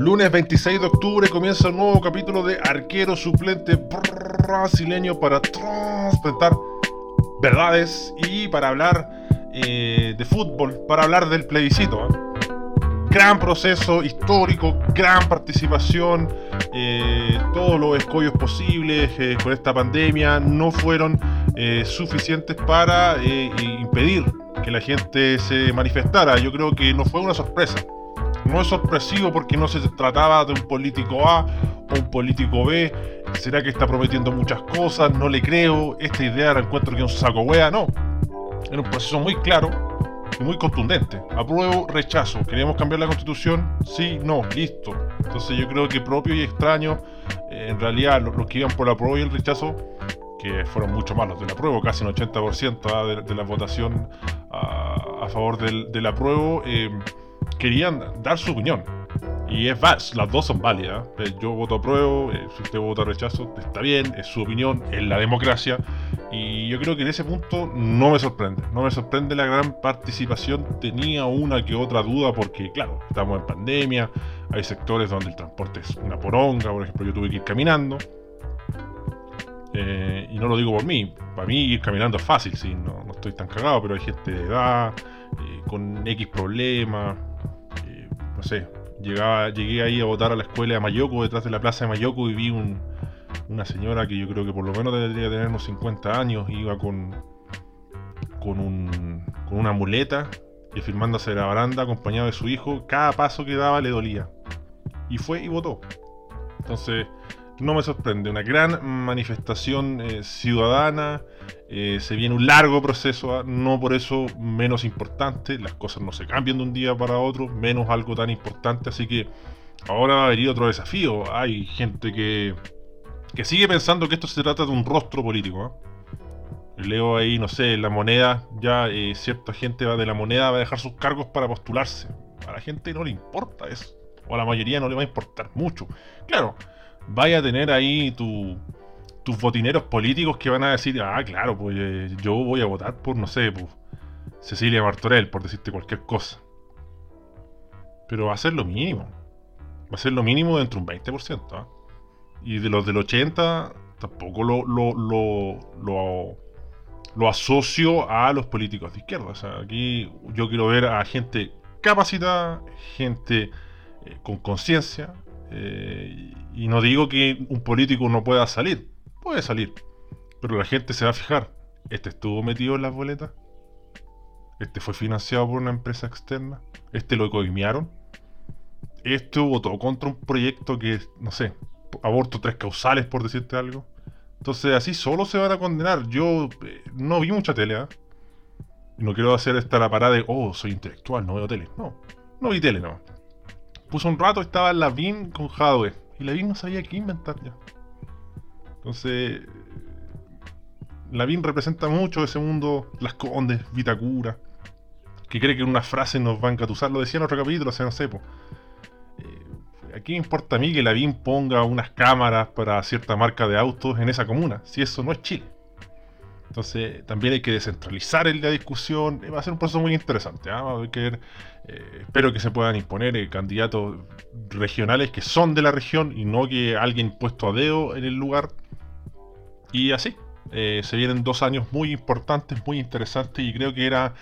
Lunes 26 de octubre comienza un nuevo capítulo de Arquero Suplente Brasileño para trasplantar verdades y para hablar eh, de fútbol, para hablar del plebiscito. ¿eh? Gran proceso histórico, gran participación, eh, todos los escollos posibles con esta pandemia no fueron suficientes para impedir que la gente se manifestara. Yo creo que no fue una sorpresa. No es sorpresivo porque no se trataba de un político A o un político B. ¿Será que está prometiendo muchas cosas? No le creo. Esta idea la encuentro que es un saco wea. No. Era un proceso muy claro y muy contundente. Apruebo, rechazo. ¿Queríamos cambiar la constitución? Sí, no, listo. Entonces yo creo que propio y extraño, eh, en realidad los, que iban por el apruebo y el rechazo, que fueron mucho más los del apruebo, casi un 80% ¿ah? de, la votación a, favor del, del apruebo. Eh, querían dar su opinión. Y es las dos son válidas. Eh, yo voto apruebo, eh, si usted vota rechazo, está bien, es su opinión, es la democracia. Y yo creo que en ese punto no me sorprende. No me sorprende la gran participación. Tenía una que otra duda porque, claro, estamos en pandemia, hay sectores donde el transporte es una poronga, por ejemplo, yo tuve que ir caminando. Eh, y no lo digo por mí, para mí ir caminando es fácil, sí, no, no estoy tan cagado, pero hay gente de edad, con X problemas, no sé, llegaba, llegué ahí a votar a la escuela de Mayoko, detrás de la plaza de Mayoko, y vi una señora que yo creo que por lo menos debería tener unos 50 años, iba con, con, un, con una muleta y firmándose la baranda acompañado de su hijo, cada paso que daba le dolía. Y fue y votó. Entonces, no me sorprende, una gran manifestación eh, ciudadana, eh, se viene un largo proceso, ¿ah? no por eso menos importante, las cosas no se cambian de un día para otro, menos algo tan importante, así que ahora va a venir otro desafío, hay gente que, que sigue pensando que esto se trata de un rostro político. ¿ah? Leo ahí, no sé, la moneda, ya eh, cierta gente va de la moneda va a dejar sus cargos para postularse. A la gente no le importa eso. O a la mayoría no le va a importar mucho. Claro, vaya a tener ahí tus botineros políticos que van a decir, ah, claro, pues eh, yo voy a votar por, no sé, pues, Cecilia Martorell, por decirte cualquier cosa. Pero va a ser lo mínimo. Va a ser lo mínimo dentro de un 20%. ¿ah? Y de los del 80, tampoco lo, lo, lo, lo, asocio a los políticos de izquierda. O sea, aquí yo quiero ver a gente capacitada, gente eh, con conciencia, eh, y no digo que un político no pueda salir, puede salir, pero la gente se va a fijar, ¿este estuvo metido en las boletas? ¿Este fue financiado por una empresa externa? ¿Este lo coimiaron? ¿Este votó contra un proyecto que, no sé, aborto tres causales por decirte algo? Entonces así solo se van a condenar. Yo eh, no vi mucha tele, ¿eh? No quiero hacer esta la parada de, oh, soy intelectual, no veo tele. No, no vi tele, no puso un rato, estaba Lavín con Hadwe. Y Lavín no sabía qué inventar ya. Entonces, Lavín representa mucho ese mundo, las condes, Vitacura, que cree que una frase nos va a encatusar. Lo decía en otro capítulo, sea, no sé. Eh, aquí me importa a mí que Lavín ponga unas cámaras para cierta marca de autos en esa comuna, si eso no es Chile. Entonces también hay que descentralizar la discusión. Va a ser un proceso muy interesante. ¿ah? Eh, espero que se puedan imponer eh, candidatos regionales que son de la región y no que alguien puesto a dedo en el lugar. Y así. Eh, se vienen dos años muy importantes, muy interesantes y creo que era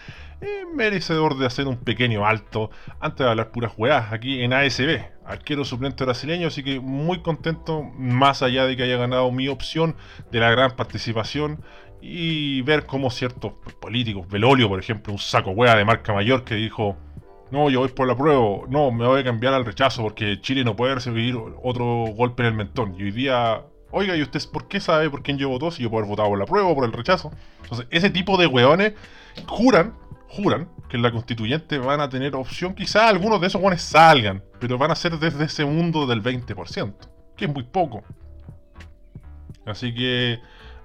merecedor de hacer un pequeño alto antes de hablar puras jugadas aquí en ASB, arquero suplente brasileño, así que muy contento, más allá de que haya ganado mi opción de la gran participación y ver cómo ciertos políticos, Belolio por ejemplo, un saco hueá de marca mayor que dijo, no, yo voy por la prueba, no, me voy a cambiar al rechazo porque Chile no puede recibir otro golpe en el mentón. Y hoy día, oiga, ¿y usted por qué sabe por quién yo votó si yo puedo haber votado por la prueba o por el rechazo? Entonces, ese tipo de hueones juran, juran que en la constituyente van a tener opción, quizá algunos de esos hueones salgan, pero van a ser desde ese mundo del 20%, que es muy poco. Así que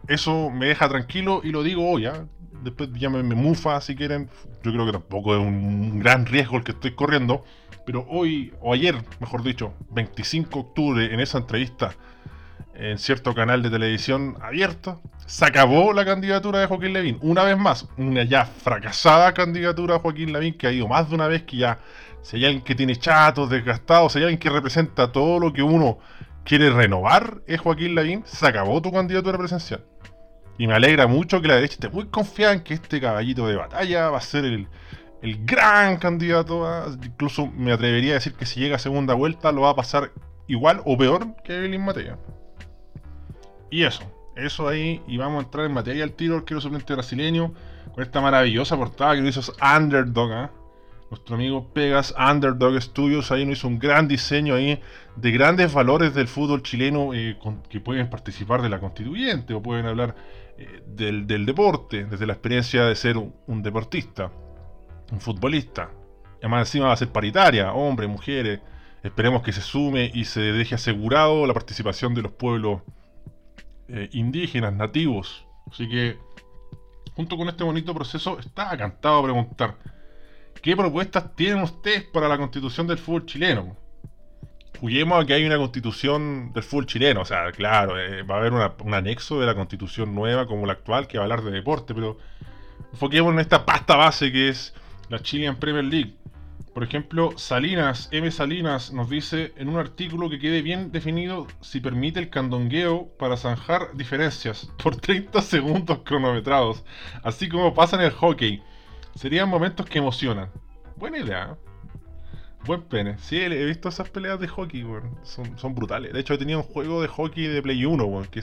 eso me deja tranquilo y lo digo hoy, ¿ah? Después llámenme mufa si quieren. Yo creo que tampoco es un gran riesgo el que estoy corriendo. Pero hoy, o ayer, mejor dicho, 25 de octubre, en esa entrevista en cierto canal de televisión abierto, se acabó la candidatura de Joaquín Levín. Una vez más, una ya fracasada candidatura de Joaquín Levín que ha ido más de una vez que ya si hay alguien que tiene chatos, desgastados, si hay alguien que representa todo lo que uno quiere renovar, es Joaquín Lavín, se acabó tu candidatura presencial. Y me alegra mucho que la derecha esté muy confiada en que este caballito de batalla va a ser el, gran candidato. incluso me atrevería a decir que si llega a segunda vuelta lo va a pasar igual o peor que Evelyn Mateo. Y eso, eso ahí, y vamos a entrar en materia al tiro, el quiero suplente brasileño, con esta maravillosa portada que hizo Underdog, ¿eh? Nuestro amigo Pegas Underdog Studios ahí nos hizo un gran diseño ahí de grandes valores del fútbol chileno eh, que pueden participar de la constituyente o pueden hablar eh, del, deporte, desde la experiencia de ser un, deportista, un futbolista. Además encima va a ser paritaria, hombres, mujeres. Esperemos que se sume y se deje asegurado la participación de los pueblos eh, indígenas, nativos. Así que, junto con este bonito proceso, está cantado a preguntar ¿Qué propuestas tienen ustedes para la constitución del fútbol chileno? Juguemos a que hay una constitución del fútbol chileno. O sea, claro, eh, va a haber un anexo de la constitución nueva como la actual que va a hablar de deporte, pero enfoquemos en esta pasta base que es la Chilean Premier League. Por ejemplo, Salinas, M. Salinas, nos dice en un artículo que quede bien definido si permite el candongueo para zanjar diferencias por 30 segundos cronometrados, así como pasa en el hockey. Serían momentos que emocionan. Buena idea. ¿eh? Buen pene. Sí, he visto esas peleas de hockey, Son, brutales. De hecho, he tenido un juego de hockey de Play 1, Que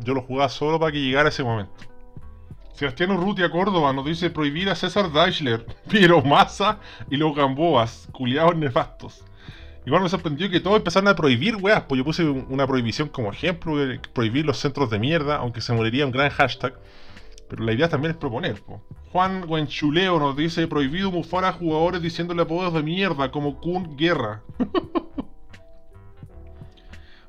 yo lo jugaba solo para que llegara ese momento. Sebastián Urrutia Córdoba nos dice prohibir a César Deichler, Piero Massa y los Gamboas, culiados nefastos. Igual me sorprendió que todos empezaron a prohibir weas, pues yo puse una prohibición como ejemplo, prohibir los centros de mierda, aunque se moriría un gran hashtag. Pero la idea también es proponer. Juan Guenchuleo nos dice prohibido mufar a jugadores diciéndole apodos de mierda como Kun Guerra.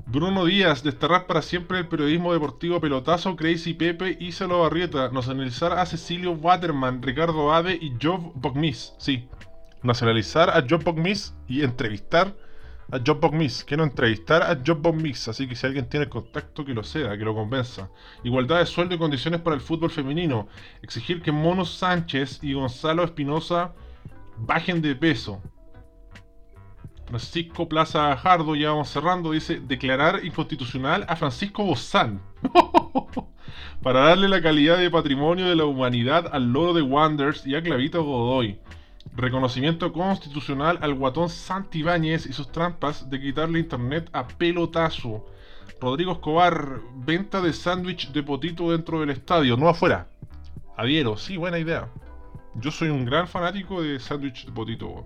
Bruno Díaz, desterrar para siempre el periodismo deportivo pelotazo, Crazy Pepe, Isalo Barrieta, nacionalizar a Cecilio Waterman, Ricardo Ade y Job Bogmis. Sí, nacionalizar a Job Bogmis y entrevistar a Job Miss. Quiero entrevistar a Job Miss, así que si alguien tiene contacto, que lo sea, que lo convenza. Igualdad de sueldo y condiciones para el fútbol femenino. Exigir que Mono Sánchez y Gonzalo Espinosa bajen de peso. Francisco Plaza Jardo, ya vamos cerrando, dice declarar inconstitucional a Francisco Bozán. para darle la calidad de patrimonio de la humanidad al loro de Wonders y a Clavito Godoy. Reconocimiento constitucional al guatón Santibáñez y sus trampas de quitarle internet a pelotazo. Rodrigo Escobar, venta de sándwich de potito dentro del estadio, no afuera. Adhiero, sí, buena idea. Yo soy un gran fanático de sándwich de potito.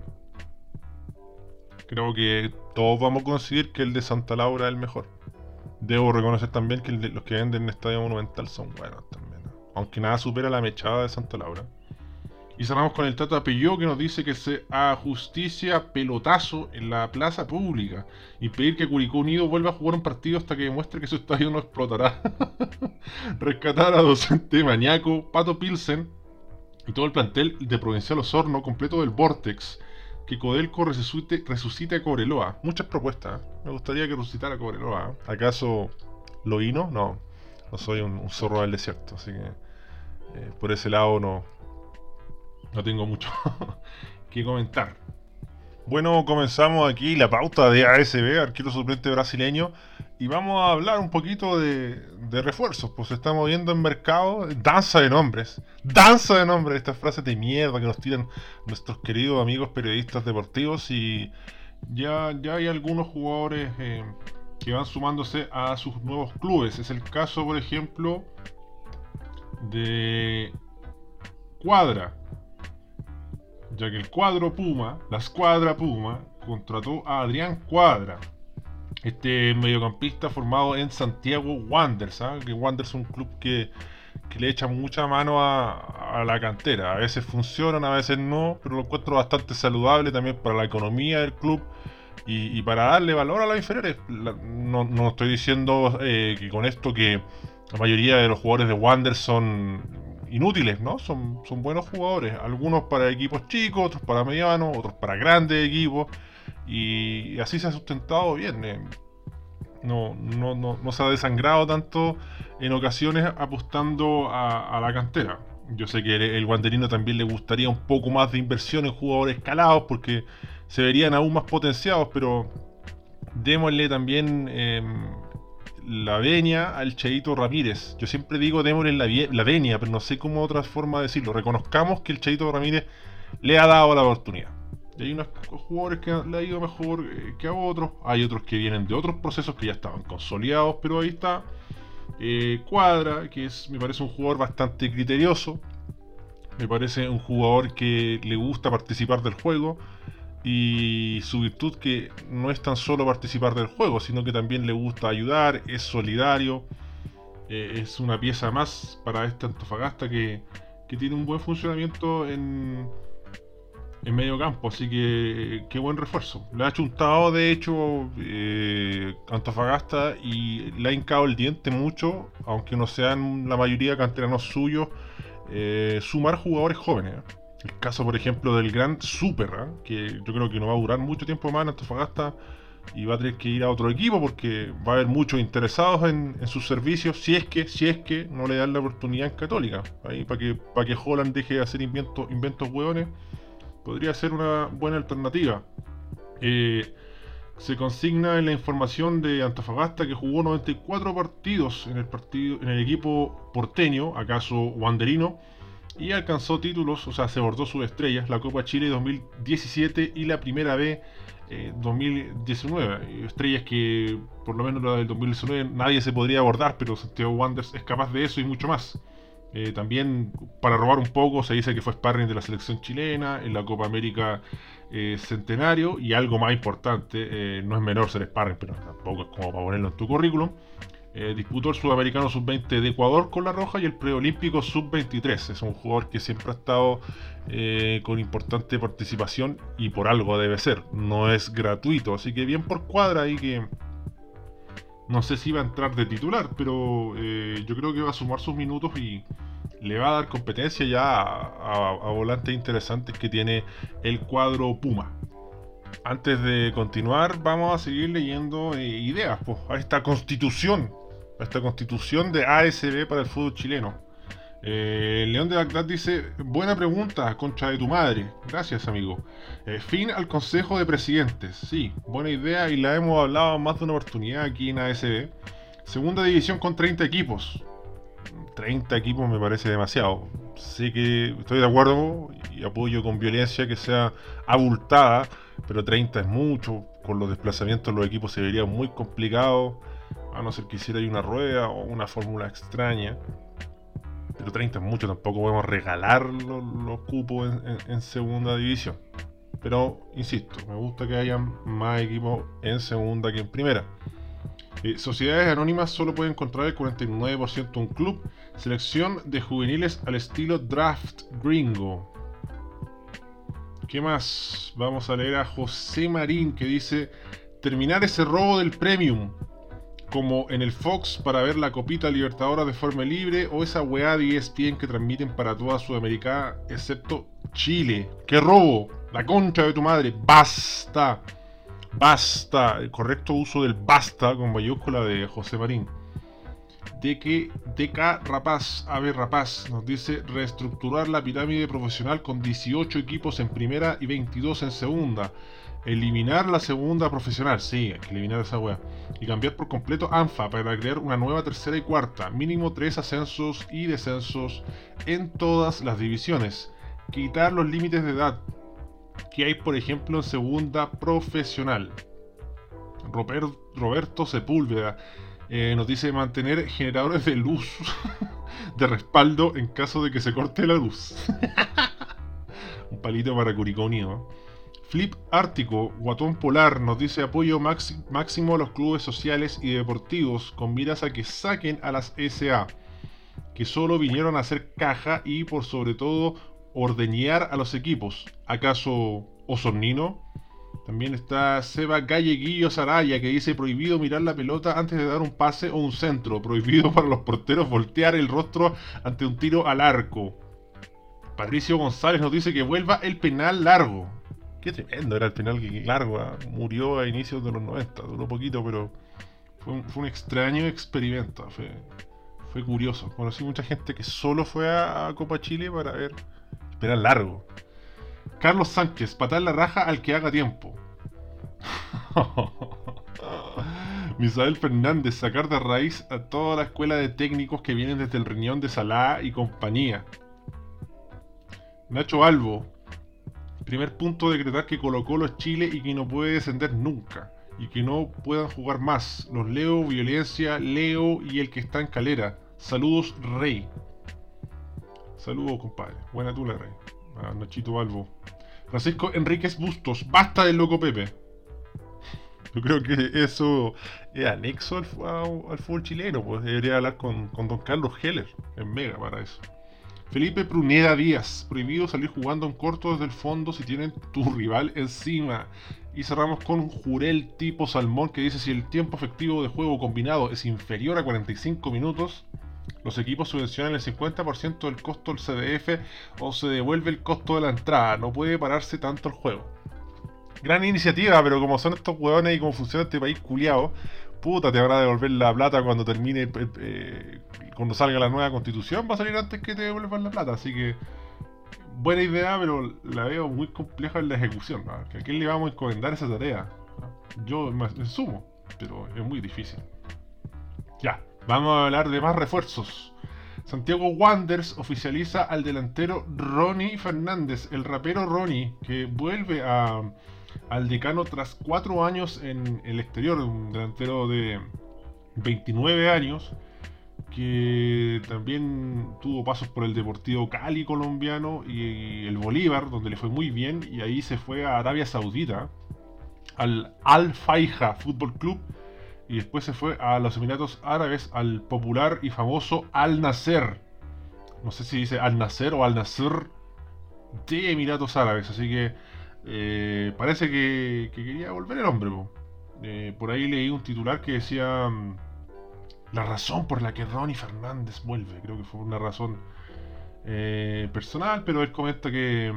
Creo que todos vamos a coincidir que el de Santa Laura es el mejor. Debo reconocer también que los que venden en Estadio Monumental son buenos también. Aunque nada supera la mechada de Santa Laura. Y cerramos con el Tato Apello que nos dice que se haga justicia pelotazo en la plaza pública y pedir que Curicó Unido vuelva a jugar un partido hasta que demuestre que su estadio no explotará. Rescatar a docente Mañaco, Pato Pilsen y todo el plantel de Provincial Osorno completo del Vortex. Que Codelco resucite, resucite a Cobreloa. Muchas propuestas. ¿eh? Me gustaría que resucitara a Cobreloa. ¿eh? ¿Acaso Loíno? No. No soy un, zorro del desierto. Así que eh, por ese lado no, no tengo mucho que comentar. Bueno, comenzamos aquí la pauta de ASB, arquero suplente brasileño, y vamos a hablar un poquito de, refuerzos. Pues estamos viendo en mercado danza de nombres, danza de nombres, estas frases de mierda que nos tiran nuestros queridos amigos periodistas deportivos y ya, ya hay algunos jugadores eh, que van sumándose a sus nuevos clubes. Es el caso, por ejemplo, de Cuadra, ya que el cuadro Puma, la escuadra Puma, contrató a Adrián Cuadra, este mediocampista formado en Santiago Wanderers, ¿ah? que Wanderers es un club que, le echa mucha mano a, la cantera. A veces funcionan, a veces no, pero lo encuentro bastante saludable también para la economía del club y, para darle valor a las inferiores. no, estoy diciendo eh, que con esto que la mayoría de los jugadores de Wanderers son inútiles, ¿no? Son, son buenos jugadores, algunos para equipos chicos, otros para medianos, otros para grandes equipos, y así se ha sustentado bien. Eh. No, no, no, se ha desangrado tanto en ocasiones apostando a, la cantera. Yo sé que el, el Wanderino también le gustaría un poco más de inversión en jugadores escalados porque se verían aún más potenciados, pero démosle también em, la venia al Cheito Ramírez. Yo siempre digo démosle la, la venia, pero no sé cómo otra forma de decirlo. Reconozcamos que el Cheito Ramírez le ha dado la oportunidad. Y hay unos jugadores que le ha ido mejor eh, que a otros. Hay otros que vienen de otros procesos que ya estaban consolidados, pero ahí está eh, Cuadra, que es, me parece un jugador bastante criterioso. Me parece un jugador que le gusta participar del juego. Y su virtud que no es tan solo participar del juego, sino que también le gusta ayudar, es solidario. Eh, es una pieza más para este Antofagasta que, que tiene un buen funcionamiento en, en medio campo, así que qué buen refuerzo. Le ha chuntado de hecho eh, Antofagasta y le ha hincado el diente mucho, aunque no sean la mayoría canteranos suyos, eh, sumar jugadores jóvenes. Caso, por ejemplo, del gran Super, ¿eh? que yo creo que no va a durar mucho tiempo más en Antofagasta y va a tener que ir a otro equipo porque va a haber muchos interesados en, sus servicios si es que si es que no le dan la oportunidad en Católica ahí para que para que Holland deje de hacer inventos inventos hueones podría ser una buena alternativa. Eh, se consigna en la información de Antofagasta que jugó 94 partidos en el, partido, en el equipo porteño, acaso wanderino, y alcanzó títulos, o sea, se bordó sus estrellas, la Copa Chile 2017 y la Primera B 2019. Eh, estrellas que, por lo menos la del 2019, nadie se podría abordar, pero Santiago Wanderers es capaz de eso y mucho más. Eh, también, para robar un poco, se dice que fue sparring de la selección chilena en la Copa América eh, Centenario. Y algo más importante, no es menor ser sparring, pero tampoco es como para ponerlo en tu currículum. Disputó el Sudamericano Sub-20 de Ecuador con la Roja y el Preolímpico Sub-23. Es un jugador que siempre ha estado con importante participación y por algo debe ser. No es gratuito, así que bien por cuadra ahí que no sé si va a entrar de titular, pero eh, yo creo que va a sumar sus minutos y le va a dar competencia ya a, volantes interesantes que tiene el cuadro Puma. Antes de continuar, vamos a seguir leyendo eh, ideas pues, a esta constitución, esta constitución de ASB para el fútbol chileno. Eh, León de Bagdad dice, buena pregunta, contra de tu madre. Gracias, amigo. Eh, fin al Consejo de Presidentes. Sí, buena idea y la hemos hablado más de una oportunidad aquí en ASB. Segunda división con 30 equipos. 30 equipos me parece demasiado. Sé que estoy de acuerdo y apoyo con violencia que sea abultada, pero 30 es mucho. Con los desplazamientos los equipos se verían muy complicados, a no ser que hiciera una rueda o una fórmula extraña pero 30 es mucho, tampoco podemos regalar los, cupos en, segunda división. Pero, insisto, me gusta que haya más equipos en segunda que en primera. Eh, sociedades anónimas solo pueden encontrar el 49% un club. Selección de juveniles al estilo draft gringo. ¿Qué más? Vamos a leer a José Marín que dice: Terminar ese robo del premium como en el Fox para ver la Copita Libertadora de forma libre o esa weá de ESPN que transmiten para toda Sudamérica excepto Chile. ¡Qué robo! La concha de tu madre. ¡Basta! Basta. El correcto uso del basta con mayúscula de José Marín. De que DK Rapaz, Ave Rapaz, nos dice reestructurar la pirámide profesional con 18 equipos en primera y 22 en segunda Eliminar la segunda profesional, sí, hay que eliminar esa wea. Y cambiar por completo ANFA para crear una nueva tercera y cuarta. Mínimo tres ascensos y descensos en todas las divisiones. Quitar los límites de edad que hay, por ejemplo, en segunda profesional. Roberto Sepúlveda eh, nos dice mantener generadores de luz de respaldo en caso de que se corte la luz. Un palito para Curiconi, ¿no? Flip Ártico, Guatón Polar, nos dice apoyo máximo a los clubes sociales y deportivos con miras a que saquen a las SA, que solo vinieron a hacer caja y por sobre todo ordeñar a los equipos. ¿Acaso Osornino? También está Seba Galleguillo Saraya que dice prohibido mirar la pelota antes de dar un pase o un centro. Prohibido para los porteros voltear el rostro ante un tiro al arco. Patricio González nos dice que vuelva el penal largo. Qué tremendo era el penal que ah, murió a inicios de los 90, duró poquito, pero fue un, extraño experimento, fue, curioso. Conocí mucha gente que solo fue a, Copa Chile para ver penal largo. Carlos Sánchez, patar la raja al que haga tiempo. Misael Fernández, sacar de raíz a toda la escuela de técnicos que vienen desde el riñón de Salah y compañía. Nacho Albo, primer punto decretar que Colo Colo es Chile y que no puede descender nunca. Y que no puedan jugar más. Los leo, violencia, Leo y el que está en calera. Saludos, Rey. Saludos, compadre. Buena tula, Rey. Nachito Albo. Francisco Enríquez Bustos, basta del loco Pepe. Yo creo que eso es anexo al, fútbol chileno, pues debería hablar con, Don Carlos Heller, en Mega para eso. Felipe Pruneda Díaz, prohibido salir jugando en corto desde el fondo si tienen tu rival encima. Y cerramos con Jurel tipo Salmón que dice si el tiempo efectivo de juego combinado es inferior a 45 minutos, los equipos subvencionan el 50% del costo del CDF o se devuelve el costo de la entrada. No puede pararse tanto el juego. Gran iniciativa, pero como son estos hueones y cómo funciona este país culiado, puta, te habrá de devolver la plata cuando termine, eh, eh, cuando salga la nueva constitución, va a salir antes que te devuelvan la plata. Así que, buena idea, pero la veo muy compleja en la ejecución. ¿A quién le vamos a encomendar esa tarea? Yo me sumo, pero es muy difícil. Ya, Vamos a hablar de más refuerzos. Santiago Wanderers oficializa al delantero Ronnie Fernández, el rapero Ronnie, que vuelve al decano tras cuatro años en el exterior, un delantero de 29 años, que también tuvo pasos por el Deportivo Cali colombiano y el Bolívar, donde le fue muy bien, y ahí se fue a Arabia Saudita, al Al Faiha Fútbol Club, y después se fue a los Emiratos Árabes al popular y famoso Al Nasser. No sé si dice Al Nasser o Al Nasser de Emiratos Árabes, así que eh, parece que, quería volver el hombre. Eh, por ahí leí un titular que decía mm, la razón por la que Ronnie Fernández vuelve. Creo que fue una razón eh, personal, pero él comenta que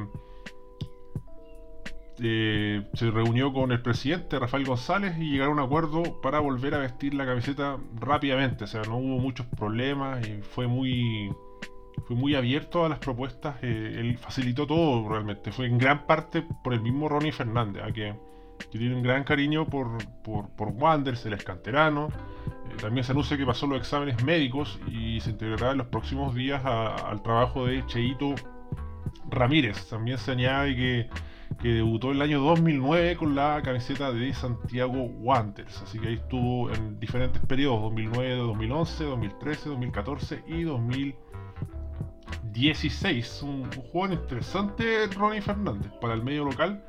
eh, se reunió con el presidente Rafael González y llegaron a un acuerdo para volver a vestir la camiseta rápidamente. O sea, no hubo muchos problemas y fue muy, fue muy abierto a las propuestas. Eh, él facilitó todo realmente. Fue en gran parte por el mismo Ronnie Fernández, a que, tiene un gran cariño por, por, por Wanders, el escanterano. Eh, también se anuncia que pasó los exámenes médicos y se integrará en los próximos días al trabajo de Cheito Ramírez. También se añade que que debutó el año 2009 con la camiseta de Santiago Wanderers. Así que ahí estuvo en diferentes periodos, 2009, 2011, 2013, 2014 y 2016. Un, jugador interesante, Ronnie Fernández, para el medio local,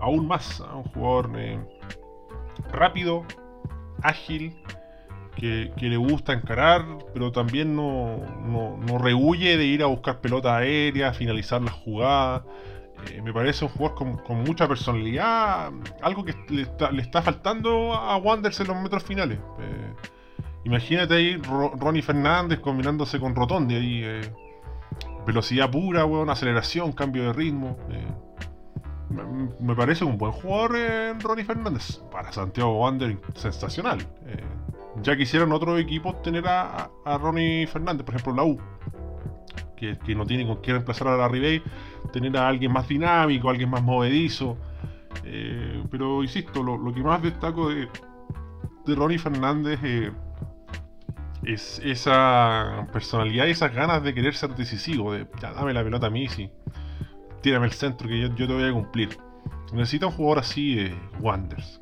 aún más, un jugador eh, rápido, ágil, que, le gusta encarar, pero también no, no, no rehuye de ir a buscar pelota aérea, finalizar las jugadas. Eh, me parece un jugador con, mucha personalidad, algo que le está, faltando a Wanderers en los metros finales. Eh, imagínate ahí Ronnie Fernández combinándose con Rotondi, ahí, eh, velocidad pura, weón, aceleración, cambio de ritmo. Me, parece un buen jugador Ronnie Fernández. Para Santiago Wander, sensacional. ya quisieran otros equipos tener a, Ronnie Fernández, por ejemplo la U que, no tiene con qué reemplazar a la Ribey, tener a alguien más dinámico, alguien más movedizo. Eh, pero insisto, lo, que más destaco de, Ronnie Fernández eh, es esa personalidad y esas ganas de querer ser decisivo, de ya dame la pelota a mí, sí. Tírame el centro que yo, te voy a cumplir. Necesita un jugador así de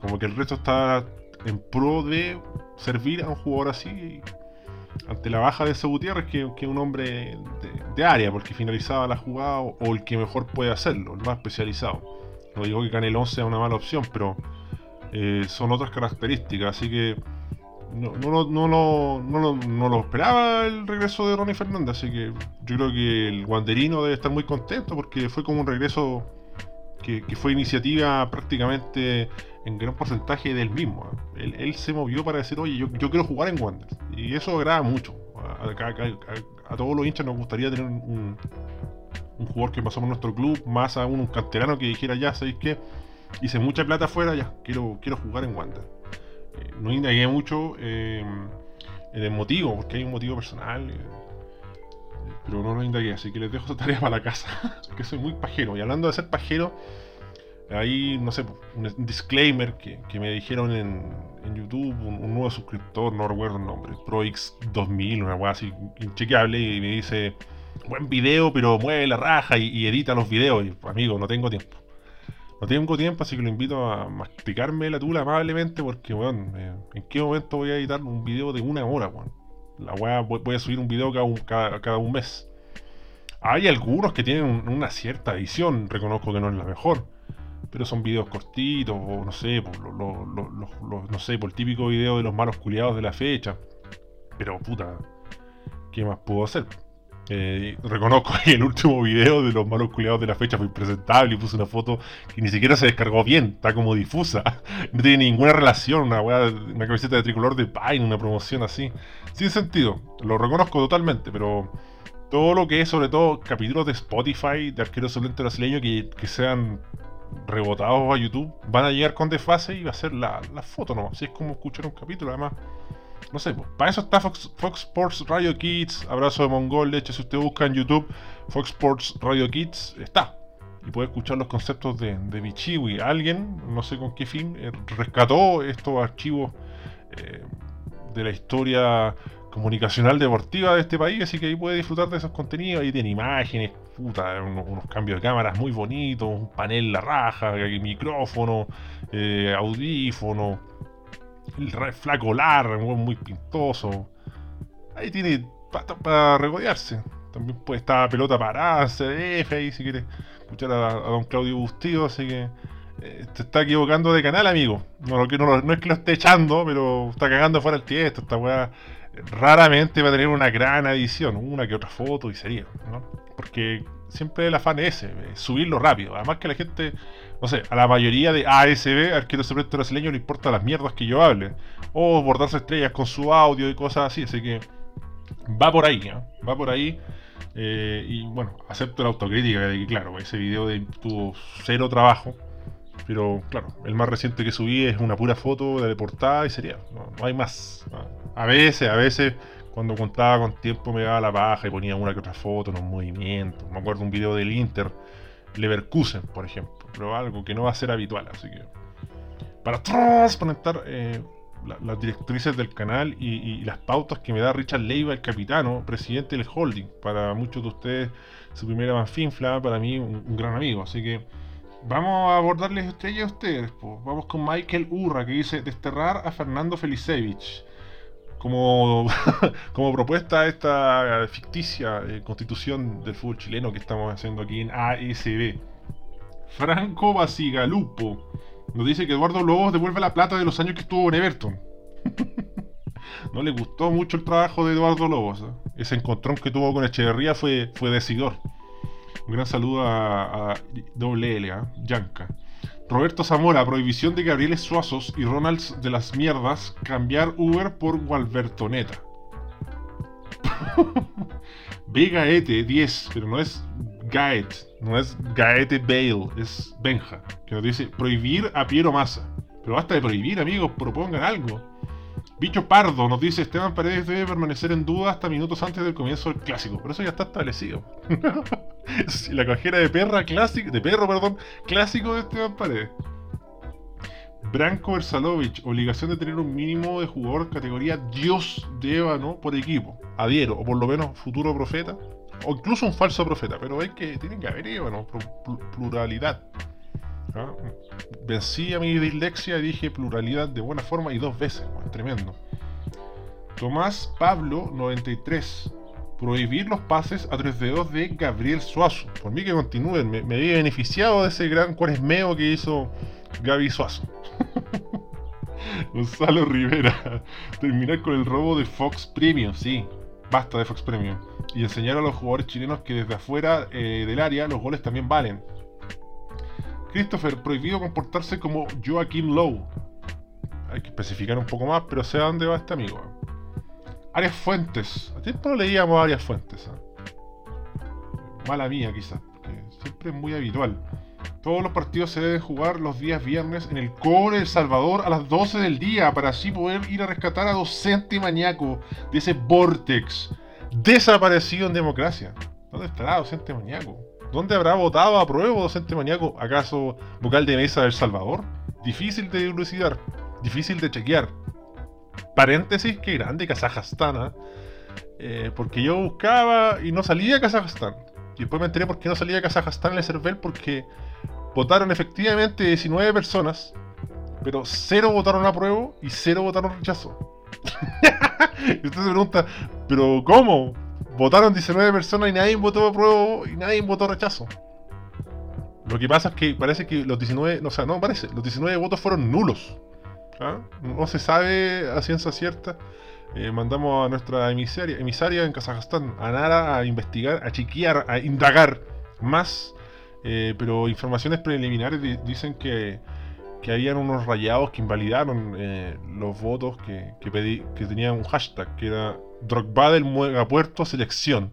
como que el resto está en pro de servir a un jugador así ante la baja de ese Gutiérrez que, que un hombre de, área, porque finalizaba la jugada o, el que mejor puede hacerlo, el más especializado. No digo que Canelón sea una mala opción, pero eh, son otras características, así que no, no, no, no, lo esperaba el regreso de Ronnie Fernández, así que yo creo que el guanderino debe estar muy contento porque fue como un regreso que, fue iniciativa prácticamente en gran porcentaje del mismo. ¿eh? Él, se movió para decir, oye, yo, quiero jugar en Wander. Y eso agrada mucho. A, todos los hinchas nos gustaría tener un, jugador que pasó por nuestro club, más aún un canterano que dijera, ya, ¿sabéis qué? Hice mucha plata afuera, ya, quiero, quiero jugar en Wander. Eh, no indagué mucho eh, en el motivo, porque hay un motivo personal Pero no lo indagué, así que les dejo esa tarea para la casa. que soy muy pajero. Y hablando de ser pajero, ahí, no sé, un disclaimer que, me dijeron en, YouTube, un, nuevo suscriptor, no recuerdo el nombre, ProX2000, una weá así inchequeable, y me dice, buen video, pero mueve la raja y, edita los videos. Y amigo, no tengo tiempo. No tengo tiempo, así que lo invito a masticarme la tula amablemente, porque, weón, ¿en qué momento voy a editar un video de una hora, weón? La weá, voy a subir un video cada un, cada, un mes. Hay algunos que tienen una cierta edición, reconozco que no es la mejor pero son videos cortitos, o no sé, por no sé, por el típico video de los malos culiados de la fecha. Pero puta, ¿qué más puedo hacer? Eh, reconozco que el último video de los malos culiados de la fecha fue impresentable y puse una foto que ni siquiera se descargó bien, está como difusa, no tiene ninguna relación, una weá, una camiseta de tricolor de Pine, una promoción así, sin sentido, lo reconozco totalmente, pero todo lo que es sobre todo capítulos de Spotify de arquero solente brasileño que, sean rebotados a YouTube van a llegar con desfase y va a ser la, foto nomás. Así es como escuchar un capítulo, además. No sé, para eso está Fox, Sports Radio Kids, Abrazo de Mongol. De hecho, si usted busca en YouTube Fox Sports Radio Kids, está. Y puede escuchar los conceptos de, de Bichiwi. Alguien, no sé con qué fin, eh, rescató estos archivos eh, de la historia comunicacional deportiva de este país, así que ahí puede disfrutar de esos contenidos. Ahí tiene imágenes, puta, unos, cambios de cámaras muy bonitos, un panel la raja, micrófono, eh, audífono, el flaco largo, muy pintoso. Ahí tiene para regodearse. También puede estar pelota parada, CDF ahí si quiere escuchar a, don Claudio Bustillo, así que eh, te está equivocando de canal, amigo. No, es que lo esté echando, pero está cagando fuera el tiesto. Esta weá raramente va a tener una gran edición, una que otra foto y sería, ¿no? Porque siempre el afán es ese, subirlo rápido. Además que la gente, no sé, a la mayoría de ASB, arquero suplente brasileño, le importa las mierdas que yo hable. O bordarse estrellas con su audio y cosas así. Así que va por ahí, ¿no? Va por ahí. Eh, y bueno, acepto la autocrítica de que, claro, ese video tuvo cero trabajo. Pero claro, el más reciente que subí es una pura foto de portada y sería. No, hay más. A veces, a veces, cuando contaba con tiempo me daba la paja y ponía una que otra foto, unos movimientos. Me acuerdo un video del Inter, Leverkusen, por ejemplo. Pero algo que no va a ser habitual, así que. Para transconectar eh, las directrices del canal y, las pautas que me da Richard Leiva, el capitano, presidente del holding. Para muchos de ustedes, su primera manfinfla, para mí un gran amigo. Así que Vamos a abordarles estrellas a ustedes. Vamos con Michael Urra que dice desterrar a Fernando Felicevich. Como, como propuesta esta ficticia eh, constitución del fútbol chileno que estamos haciendo aquí en ASB. Franco Basigalupo nos dice que Eduardo Lobos devuelve la plata de los años que estuvo en Everton. no le gustó mucho el trabajo de Eduardo Lobos. ¿eh? Ese encontrón que tuvo con Echeverría fue, fue decidor. Un gran saludo a, a L, ¿ah? Yanka. Roberto Zamora, prohibición de Gabriel Suazos y Ronalds de las mierdas, cambiar Uber por Walbertoneta. Gaete 10, pero no es Gaet, no es Gaete Bale, es Benja, que nos dice prohibir a Piero Massa. Pero basta de prohibir, amigos, propongan algo. Bicho Pardo nos dice Esteban Paredes debe permanecer en duda hasta minutos antes del comienzo del clásico. Pero eso ya está establecido. la cajera de perra clásico, de perro, perdón, clásico de Esteban Paredes. Branko Versalovic, obligación de tener un mínimo de jugador categoría Dios de ébano por equipo. Adhiero, o por lo menos futuro profeta. O incluso un falso profeta. Pero hay que, tienen que haber ébano, pluralidad. Vencí a mi dislexia y dije pluralidad de buena forma y dos veces, tremendo. Tomás Pablo 93. Prohibir los pases a tres dedos de Gabriel Suazo. Por mí que continúen, me, había beneficiado de ese gran cuaresmeo que hizo Gaby Suazo. Gonzalo Rivera. Terminar con el robo de Fox Premium, sí. Basta de Fox Premium. Y enseñar a los jugadores chilenos que desde afuera eh, del área los goles también valen. Christopher, prohibido comportarse como Joaquim Lowe. Hay que especificar un poco más, pero sé a dónde va este amigo. Arias Fuentes. A tiempo no leíamos Arias Fuentes. ¿eh? Mala mía, quizás, porque siempre es muy habitual. Todos los partidos se deben jugar los días viernes en el Cobre El Salvador a las 12 del día para así poder ir a rescatar a Docente Mañaco de ese Vortex desaparecido en democracia. ¿Dónde estará docente maníaco? ¿Dónde habrá votado a prueba docente maníaco? ¿Acaso vocal de mesa del Salvador? Difícil de dilucidar, difícil de chequear. Paréntesis, qué grande Kazajstán, ¿ah? eh, porque yo buscaba y no salía Kazajstán. Y después me enteré por qué no salía Kazajstán en el CERVEL, porque votaron efectivamente 19 personas, pero cero votaron a prueba y cero votaron rechazo. y usted se pregunta, ¿pero cómo? Votaron 19 personas y nadie votó a prueba y nadie votó rechazo. Lo que pasa es que parece que los 19, o sea, no parece, los 19 votos fueron nulos. ¿ah? No se sabe a ciencia cierta. Eh, mandamos a nuestra emisaria, emisaria en Kazajstán, a Nara, a investigar, a chiquear, a indagar más. Eh, pero informaciones preliminares dicen que, que habían unos rayados que invalidaron eh, los votos que, que, que tenían un hashtag, que era Drogba del Megapuerto Selección.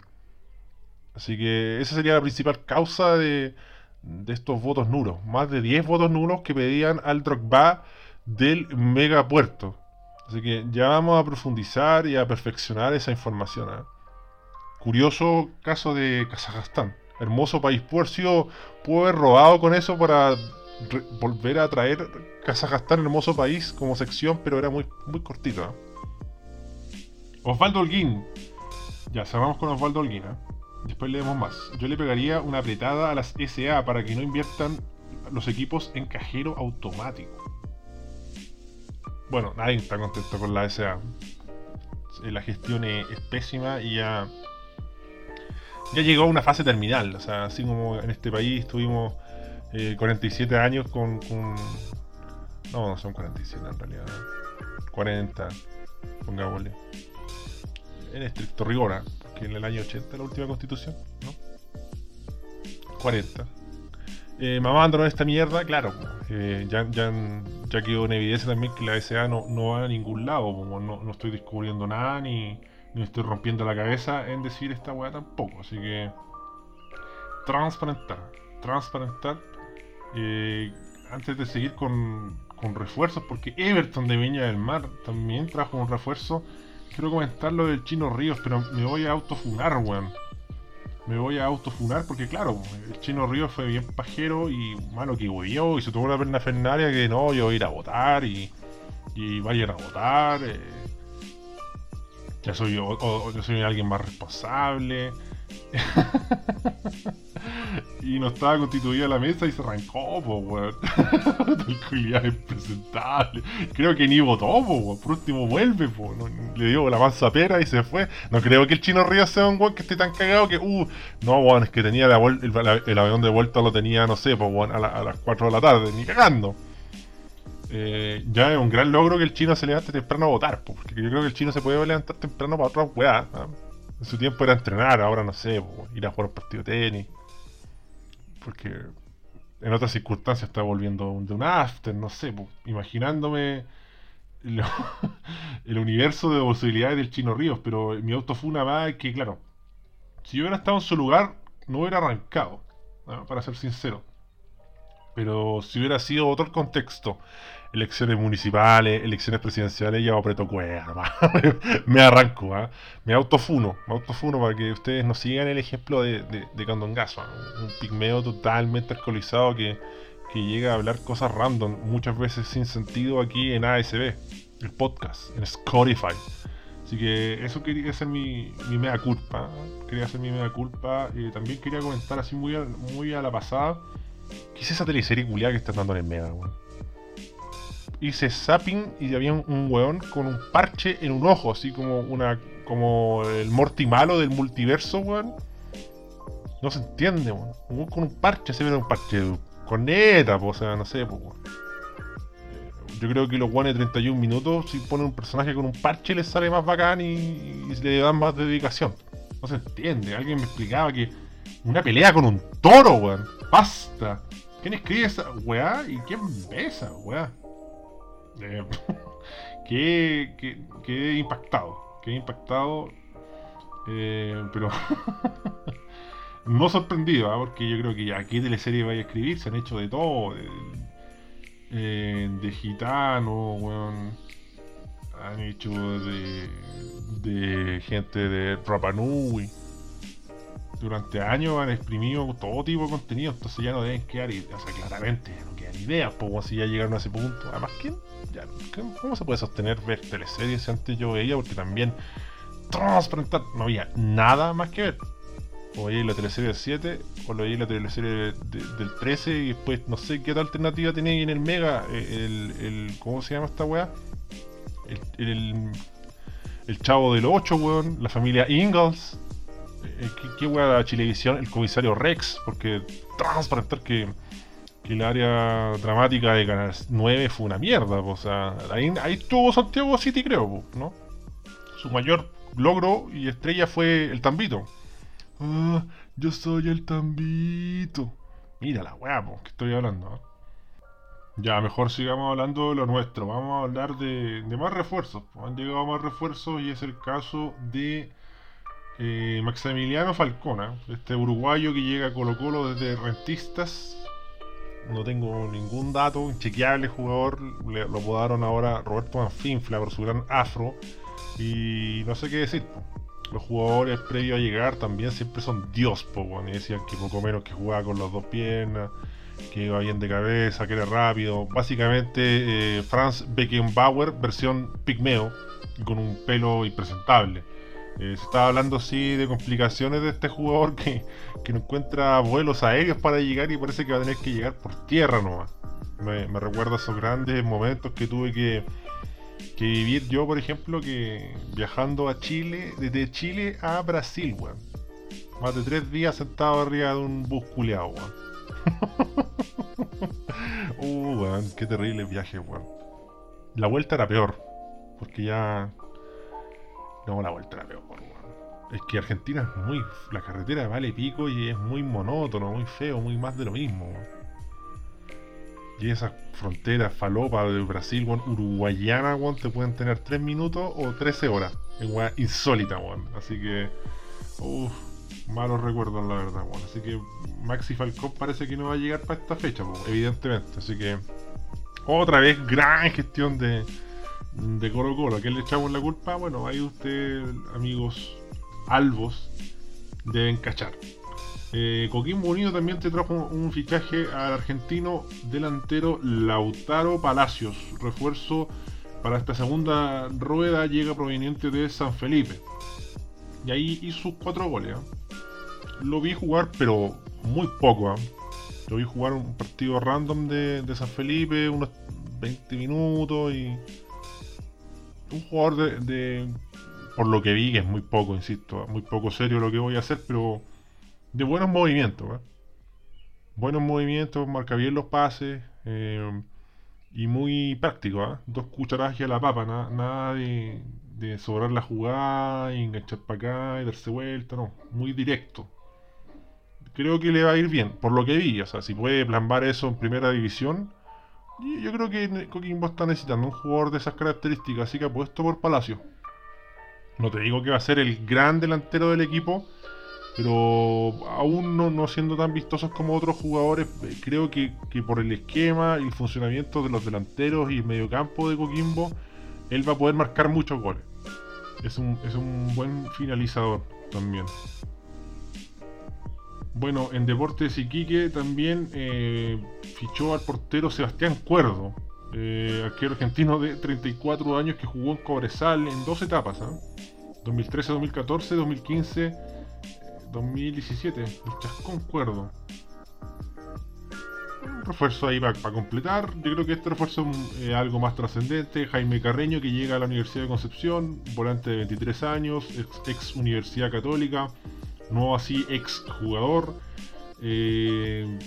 Así que esa sería la principal causa de, de estos votos nulos. Más de 10 votos nulos que pedían al Drogba del megapuerto. Así que ya vamos a profundizar y a perfeccionar esa información. ¿eh? Curioso caso de Kazajstán. Hermoso país. Pudo haber sido, haber robado con eso para volver a traer Kazajstán, hermoso país, como sección, pero era muy, muy cortito. ¿eh? Osvaldo Holguín. Ya, cerramos con Osvaldo Holguín. ¿eh? Después leemos más. Yo le pegaría una apretada a las SA para que no inviertan los equipos en cajero automático. Bueno, nadie está contento con la SA. La gestión es, pésima y ya. Ya llegó a una fase terminal. O sea, así como en este país tuvimos 47 eh, años con, No, no son 47 en realidad. 40, pongámosle. En estricto rigor, ¿ah? que en el año 80 la última constitución, ¿no? 40. Eh, en esta mierda, claro, eh, ya, ya, ya, quedó en evidencia también que la SA no, no va a ningún lado, como no, no estoy descubriendo nada ni, ni, estoy rompiendo la cabeza en decir esta weá tampoco, así que transparentar, transparentar. Eh, antes de seguir con, con refuerzos, porque Everton de Viña del Mar también trajo un refuerzo. Quiero comentar lo del Chino Ríos, pero me voy a autofunar, weón me voy a autofunar porque claro, el Chino Río fue bien pajero y malo que huyó y se tuvo la perna fernaria que no, yo voy a ir a votar y, y vayan a votar. Eh, ya soy yo, yo soy alguien más responsable. y no estaba constituida la mesa y se arrancó, po, weón. Tranquilidad impresentable. Creo que ni votó, po, Por último vuelve, po. le dio la mansa pera y se fue. No creo que el chino Río sea un weón que esté tan cagado que, uh, no, weón, es que tenía el, avión de vuelta lo tenía, no sé, po, weón, a, las 4 de la tarde, ni cagando. Eh, ya es un gran logro que el chino se levante temprano a votar, po, porque yo creo que el chino se puede levantar temprano para otras weas. En su tiempo era entrenar, ahora no sé, ir a jugar un partido de tenis. Porque en otras circunstancias está volviendo de un after, no sé, imaginándome el, universo de posibilidades del Chino Ríos, pero mi auto fue una más que, claro, si yo hubiera estado en su lugar, no hubiera arrancado, para ser sincero. Pero si hubiera sido otro contexto, elecciones municipales, elecciones presidenciales, ya aprieto cuerda. me arranco, ¿ah? me autofuno, me autofuno para que ustedes nos sigan el ejemplo de, de, Candongazo, ¿ah? un pigmeo totalmente alcoholizado que, que llega a hablar cosas random, muchas veces sin sentido aquí en ASB, el podcast, en Spotify. Así que eso quería hacer mi, mi mea culpa. ¿ah? Quería hacer mi mea culpa. y también quería comentar así muy a, muy a la pasada. ¿Qué es esa teleserie culiada que está dando en el Mega, weón? Hice zapping y había un, un, weón con un parche en un ojo, así como una como el Morty malo del multiverso, weón. No se entiende, weón. Un con un parche, se ve un parche con neta, o sea, no sé, weón. Yo creo que los weones de 31 minutos, si ponen un personaje con un parche, les sale más bacán y, y le dan más dedicación. No se entiende. Alguien me explicaba que una pelea con un toro, weón. Basta. ¿Quién escribe esa weá? ¿Y quién ve esa weá? Eh, que, impactado. Quedé impactado. Eh, pero no sorprendido, ¿ah? porque yo creo que ya aquí teleserie vaya a escribir, se han hecho de todo. De, eh, de gitano, weón. han hecho de, de gente de Rapa Nui. Durante años han exprimido todo tipo de contenido, entonces ya no deben quedar, o sea, claramente no quedan ideas, pues si ya llegaron a ese punto. Además, ¿quién? ¿cómo se puede sostener ver teleseries antes yo veía? Porque también transparentar, no había nada más que ver. O veía la teleserie del 7, o lo veía la teleserie del 13, y después no sé qué otra alternativa tenía ahí en el Mega, eh, el, el ¿cómo se llama esta weá? El, el, el, chavo del 8, weón, la familia Ingalls. Eh, ¿Qué, weá la Chilevisión? El comisario Rex, porque transparentar que, que el área dramática de Canal 9 fue una mierda, o sea, ahí, ahí estuvo Santiago City, creo, ¿no? Su mayor logro y estrella fue el tambito. Ah, yo soy el tambito. Mira la weá, que estoy hablando. Ya, mejor sigamos hablando de lo nuestro. Vamos a hablar de, más refuerzos. Han llegado más refuerzos y es el caso de eh, Maximiliano Falcona, este uruguayo que llega a Colo Colo desde Rentistas. No tengo ningún dato, un chequeable jugador. Le, lo apodaron ahora Roberto Manfinfla por su gran afro. Y no sé qué decir. Los jugadores previos a llegar también siempre son Dios, po, y decían que poco menos que jugaba con las dos piernas, que iba bien de cabeza, que era rápido. Básicamente eh, Franz Beckenbauer versión pigmeo con un pelo impresentable. Eh, se estaba hablando así de complicaciones de este jugador que, que, no encuentra vuelos aéreos para llegar y parece que va a tener que llegar por tierra nomás. Me, me recuerda esos grandes momentos que tuve que que vivir yo, por ejemplo, que viajando a Chile, desde Chile a Brasil, weón. Más de tres días sentado arriba de un bus culeado, weón. uh, weón, qué terrible viaje, weón. La vuelta era peor, porque ya... No, la vuelta era peor. Es que Argentina es muy... La carretera vale pico y es muy monótono, muy feo, muy más de lo mismo, weón. Y esas fronteras falopa de Brasil, weón, uruguayana, weón, te pueden tener 3 minutos o 13 horas. En weón, insólita, weón. Así que, uff, malos recuerdos, la verdad, weón. Así que Maxi Falcón parece que no va a llegar para esta fecha, weón, evidentemente. Así que, otra vez, gran gestión de, de Colo Colo. ¿A quién le echamos la culpa? Bueno, ahí ustedes, amigos albos, deben cachar. Eh, Coquimbo Unido también te trajo un, fichaje al argentino delantero Lautaro Palacios. Refuerzo para esta segunda rueda llega proveniente de San Felipe. Y ahí hizo sus cuatro goles. ¿eh? Lo vi jugar, pero muy poco. ¿eh? Lo vi jugar un partido random de, San Felipe, unos 20 minutos y. Un jugador de, Por lo que vi, que es muy poco, insisto. Muy poco serio lo que voy a hacer, pero de buenos movimientos. ¿eh? Buenos movimientos, marca bien los pases eh, y muy práctico. ¿eh? Dos cucharadas a la papa, nada de, sobrar la jugada y enganchar para acá y darse vuelta, no, muy directo. Creo que le va a ir bien, por lo que vi. O sea, si puede plasmar eso en primera división, yo creo que Coquimbo está necesitando un jugador de esas características, así que apuesto por Palacio. No te digo que va a ser el gran delantero del equipo, pero aún no, siendo tan vistosos como otros jugadores, eh, creo que, por el esquema y el funcionamiento de los delanteros y el mediocampo de Coquimbo, él va a poder marcar muchos goles. Es un, es un buen finalizador también. Bueno, en Deportes Iquique también eh, fichó al portero Sebastián Cuerdo, eh, arquero argentino de 34 años que jugó en Cobresal en dos etapas, 2013, 2014, 2015 2017, el Chascón Cuerdo. Un refuerzo ahí para completar. Yo creo que este refuerzo es algo más trascendente. Jaime Carreño, que llega a la Universidad de Concepción, volante de 23 años, ex, Universidad Católica, no así ex jugador. Eh,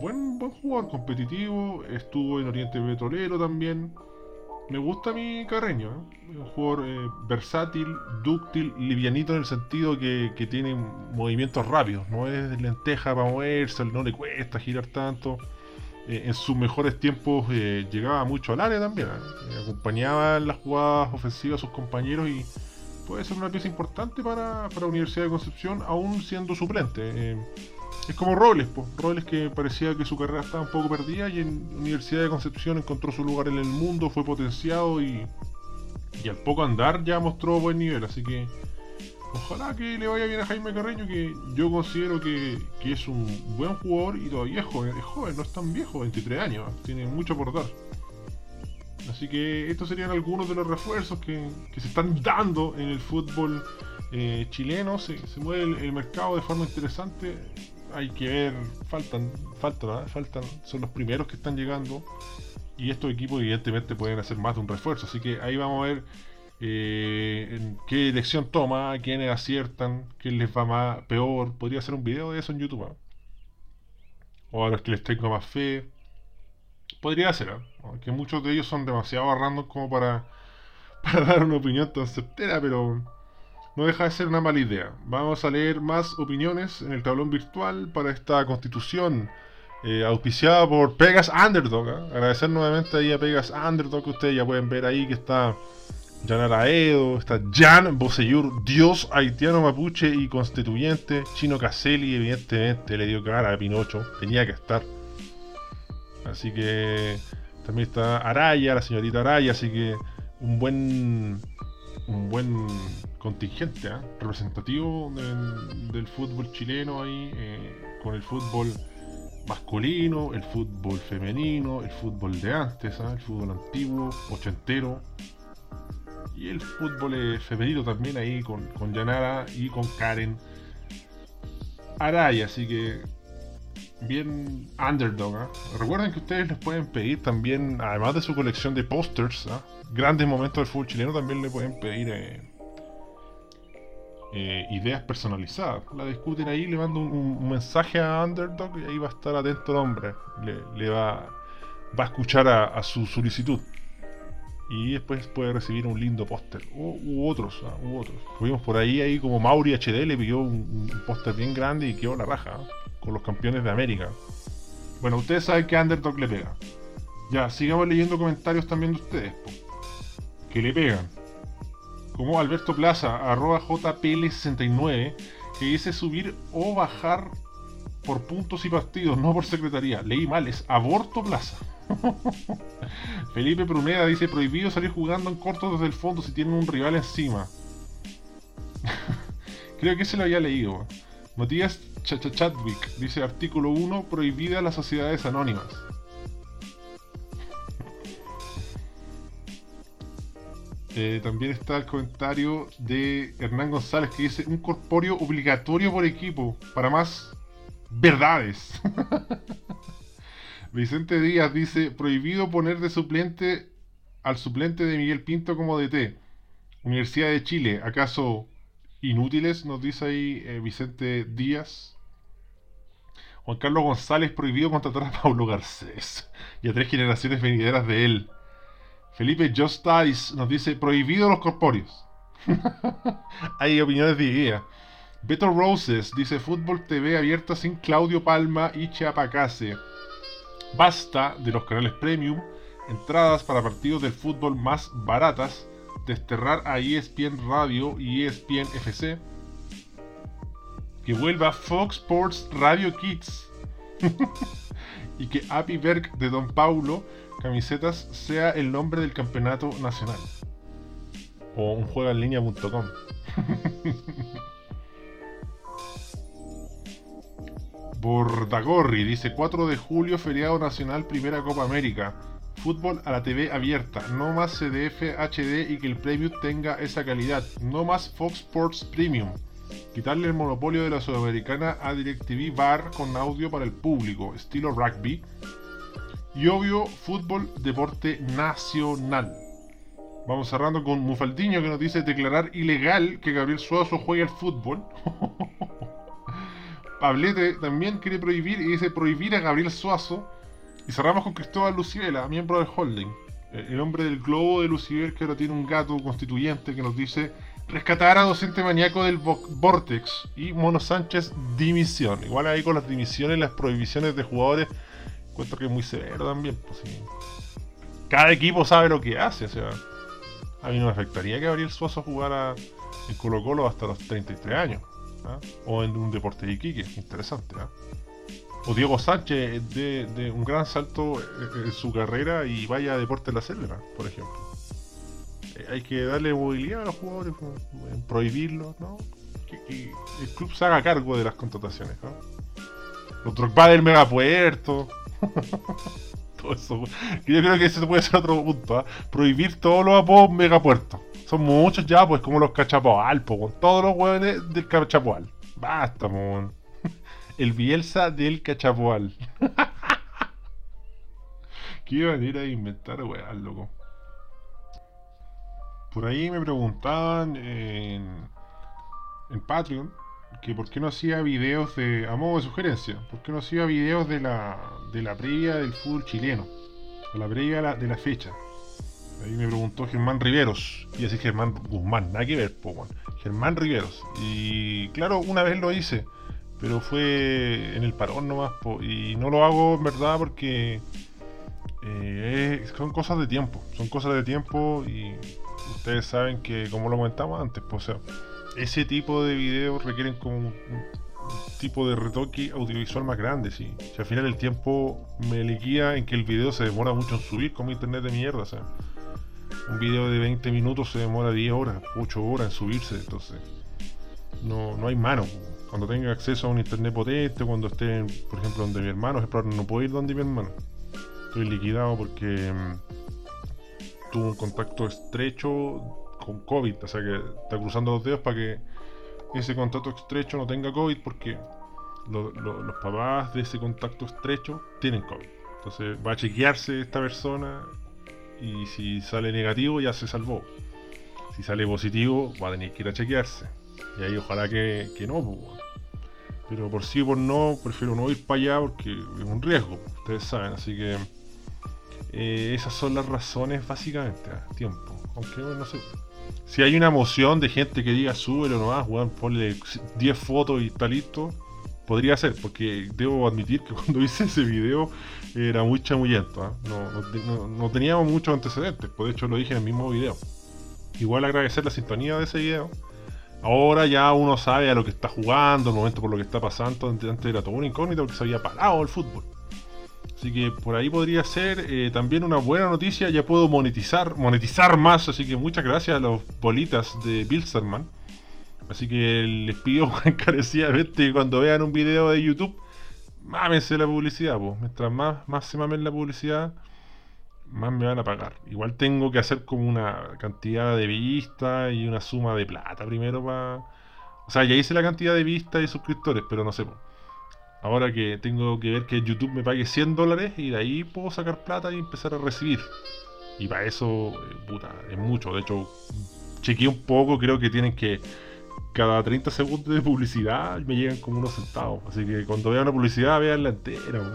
buen, buen jugador competitivo, estuvo en Oriente Petrolero también me gusta mi Carreño, ¿eh? un jugador eh, versátil, dúctil, livianito en el sentido que, tiene movimientos rápidos, no es lenteja para moverse, no le cuesta girar tanto. Eh, en sus mejores tiempos llegaba mucho al área también, acompañaba en las jugadas ofensivas a sus compañeros y puede ser una pieza importante para, para Universidad de Concepción, aún siendo suplente. Es como Robles, pues. Robles que parecía que su carrera estaba un poco perdida y en Universidad de Concepción encontró su lugar en el mundo, fue potenciado y Y al poco andar ya mostró buen nivel, así que ojalá que le vaya bien a Jaime Carreño, que yo considero que, es un buen jugador y todavía es joven, es joven, no es tan viejo, 23 años, tiene mucho por dar. Así que estos serían algunos de los refuerzos que, se están dando en el fútbol eh, chileno. Se, mueve el, mercado de forma interesante. Hay que ver, faltan, faltan, faltan, son los primeros que están llegando. Y estos equipos evidentemente pueden hacer más de un refuerzo. Así que ahí vamos a ver eh, qué dirección toma, quiénes aciertan, quién les va más peor. Podría hacer un video de eso en YouTube. O a los que les tengo más fe. Podría ser, ¿ah? aunque muchos de ellos son demasiado random como para, dar una opinión tan certera, pero no deja de ser una mala idea. Vamos a leer más opiniones en el tablón virtual para esta constitución eh, auspiciada por Pegas Underdog. ¿ah? Agradecer nuevamente ahí a Pegas Underdog, que ustedes ya pueden ver ahí que está Jan Araedo, está Jan Boseyur, Dios haitiano mapuche y constituyente, Chino Caselli, evidentemente le dio cara a Pinocho, tenía que estar. Así que también está Araya, la señorita Araya, así que un buen un buen contingente ¿eh? representativo del, fútbol chileno ahí, eh, con el fútbol masculino, el fútbol femenino, el fútbol de antes, ¿eh? el fútbol antiguo, ochentero, y el fútbol eh, femenino también ahí con, con Yanara y con Karen Araya, así que bien underdog. ¿ah? Recuerden que ustedes les pueden pedir también, además de su colección de posters, ¿ah? grandes momentos del fútbol chileno, también le pueden pedir eh, eh, ideas personalizadas. La discuten ahí, le mando un, mensaje a Underdog y ahí va a estar atento el hombre. Le, va, va a escuchar a, su solicitud. Y después puede recibir un lindo póster. U, otros, ¿ah? u otros. Por ahí, ahí como Mauri HD le pidió un, un póster bien grande y quedó la raja con los campeones de América. Bueno, ustedes saben que Underdog le pega. Ya, sigamos leyendo comentarios también de ustedes. Que le pegan. Como Alberto Plaza, arroba JPL69, que dice subir o bajar por puntos y partidos, no por secretaría. Leí mal, es Aborto Plaza. Felipe Pruneda dice prohibido salir jugando en corto desde el fondo si tienen un rival encima. Creo que se lo había leído. Matías Chadwick dice artículo 1 prohibida las sociedades anónimas. Eh, también está el comentario de Hernán González que dice un corpóreo obligatorio por equipo para más verdades. Vicente Díaz dice prohibido poner de suplente al suplente de Miguel Pinto como DT. Universidad de Chile, ¿acaso inútiles? Nos dice ahí eh, Vicente Díaz. Juan Carlos González prohibido contratar a Paulo Garcés y a tres generaciones venideras de él. Felipe Justais nos dice prohibido los corpóreos. Hay opiniones idea. Beto Roses dice Fútbol TV abierta sin Claudio Palma y Chiapacase. Basta de los canales premium, entradas para partidos del fútbol más baratas, desterrar a ESPN Radio y ESPN FC que vuelva Fox Sports Radio Kids y que Happy Berg de Don Paulo Camisetas sea el nombre del campeonato nacional. O un juego en. Bordagorri dice 4 de julio, feriado nacional, primera Copa América. Fútbol a la TV abierta, no más CDF HD y que el premium tenga esa calidad, no más Fox Sports Premium quitarle el monopolio de la Sudamericana a DirecTV Bar con audio para el público, estilo rugby. Y obvio, fútbol, deporte nacional. Vamos cerrando con Mufaldiño que nos dice declarar ilegal que Gabriel Suazo juegue al fútbol. Pablete también quiere prohibir y dice prohibir a Gabriel Suazo. Y cerramos con Cristóbal Lucibela, miembro del holding. El hombre del globo de Lucibel que ahora tiene un gato constituyente que nos dice rescatar a docente maníaco del Vortex y Mono Sánchez dimisión. Igual ahí con las dimisiones, las prohibiciones de jugadores, encuentro que es muy severo también. Pues, Cada equipo sabe lo que hace, o sea, a mí no me afectaría que Gabriel Suazo jugara en Colo Colo hasta los 33 años, ¿ah? o en un deporte de Iquique, interesante. ¿ah? O Diego Sánchez de, un gran salto en su carrera y vaya a Deporte de la Selva, por ejemplo. Eh, hay que darle movilidad a los jugadores, prohibirlos, ¿no? Que, el club se haga cargo de las contrataciones, ¿no? Los Drogba del megapuerto. Todo eso. Yo creo que ese puede ser otro punto, ¿ah? Prohibir todos los apodos megapuertos. Son muchos ya, pues como los cachapoal, con todos los hueones del cachapoal. Basta, mon. El Bielsa del cachapoal. Qué manera de inventar weá, loco. Por ahí me preguntaban en, en Patreon que por qué no hacía videos de. a modo de sugerencia, por qué no hacía videos de la, de la previa del fútbol chileno, de la previa de la, de la fecha. Ahí me preguntó Germán Riveros. Y así Germán Guzmán, nada que ver, po, Germán Riveros. Y claro, una vez lo hice, pero fue en el parón nomás, po, y no lo hago en verdad porque eh, son cosas de tiempo. Son cosas de tiempo y ustedes saben que, como lo comentamos antes, pues, ese tipo de videos requieren como un, tipo de retoque audiovisual más grande, Si al final el tiempo me liquida en que el video se demora mucho en subir como internet de mierda, o sea un video de 20 minutos se demora 10 horas, 8 horas en subirse, entonces no, no hay mano. Cuando tenga acceso a un internet potente, cuando esté, por ejemplo, donde mi hermano, no puedo ir donde mi hermano. Estoy liquidado porque mm, tuvo un contacto estrecho con COVID, o sea que está cruzando los dedos para que ese contacto estrecho no tenga COVID porque los papás de ese contacto estrecho tienen COVID. Entonces va a chequearse esta persona y si sale negativo ya se salvó. Si sale positivo va a tener que ir a chequearse. Y ahí ojalá que, no, pues, pero por sí o por no, prefiero no ir para allá porque es un riesgo, ustedes saben, así que eh, esas son las razones básicamente, a ah, tiempo. Aunque bueno, no sé. Si hay una emoción de gente que diga súbelo nomás, weón, ponle 10 fotos y está listo, podría ser, porque debo admitir que cuando hice ese video era muy chamuyento, ¿ah? no, teníamos muchos antecedentes, pues, hecho lo dije en el mismo video. Igual agradecer la sintonía de ese video. Ahora ya uno sabe a lo que está jugando, el momento por lo que está pasando, antes era todo un incógnito porque se había parado el fútbol. Así que por ahí podría ser eh, también una buena noticia, ya puedo monetizar, monetizar más, así que muchas gracias a los bolitas de Bilsterman Así que les pido encarecidamente que cuando vean un video de YouTube, mámense la publicidad. Mientras más, más se mamen la publicidad, más me van a pagar. Igual tengo que hacer como una cantidad de vistas y una suma de plata primero para. O sea, ya hice la cantidad de vistas y suscriptores, pero no sé. Ahora que tengo que ver que YouTube me pague 100 dólares y de ahí puedo sacar plata y empezar a recibir. Y para eso, eh, puta, es mucho. De hecho, chequeé un poco, creo que tienen que cada 30 segundos de publicidad me llegan como unos centavos. Así que cuando vean una publicidad, vean la entera.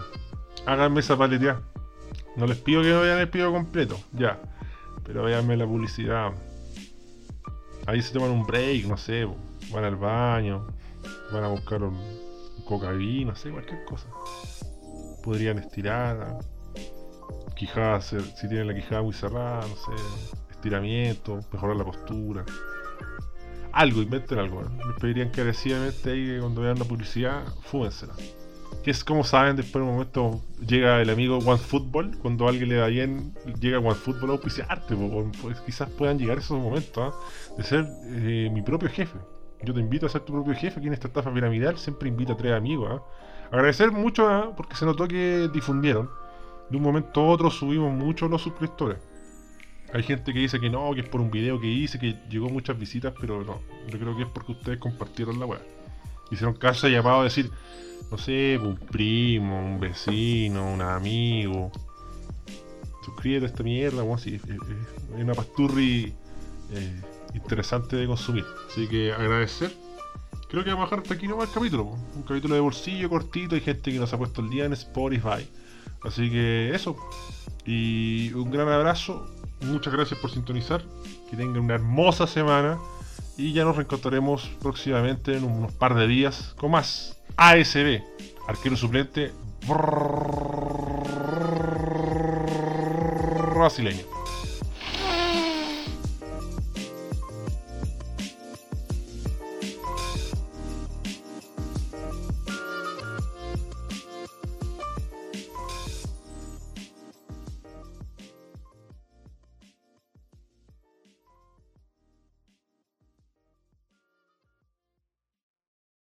Háganme esa paleteada. No les pido que no vean el pido completo, ya. Pero véanme la publicidad. Ahí se toman un break, no sé. Van al baño. Van a buscar un, cocaína, no sé, cualquier cosa. Podrían estirar. Quijada, si tienen la quijada muy cerrada, no sé. Estiramiento, mejorar la postura algo, inventen algo. Les pediría encarecidamente ahí que cuando vean la publicidad, fúmensela. Que es como saben, después de un momento llega el amigo OneFootball, cuando alguien le da bien, llega OneFootball a auspiciarte, pues, quizás puedan llegar esos momentos ¿ah? de ser eh, mi propio jefe. Yo te invito a ser tu propio jefe aquí en esta estafa piramidal, siempre invito a tres amigos. ¿ah? Agradecer mucho ¿ah? porque se notó que difundieron. De un momento a otro subimos mucho los suscriptores. Hay gente que dice que no, que es por un video que hice, que llegó muchas visitas, pero no. Yo creo que es porque ustedes compartieron la web. Hicieron caso llamado a decir, no sé, un primo, un vecino, un amigo. Suscríbete a esta mierda, es, una pasturri eh, interesante de consumir. Así que agradecer. Creo que vamos a bajar hasta aquí nomás el capítulo. Un capítulo de bolsillo cortito. Hay gente que nos ha puesto el día en Spotify. Así que eso. Y un gran abrazo Muchas gracias por sintonizar. Que tengan una hermosa semana. Y ya nos reencontraremos próximamente en unos par de días con más ASB, arquero suplente brasileño.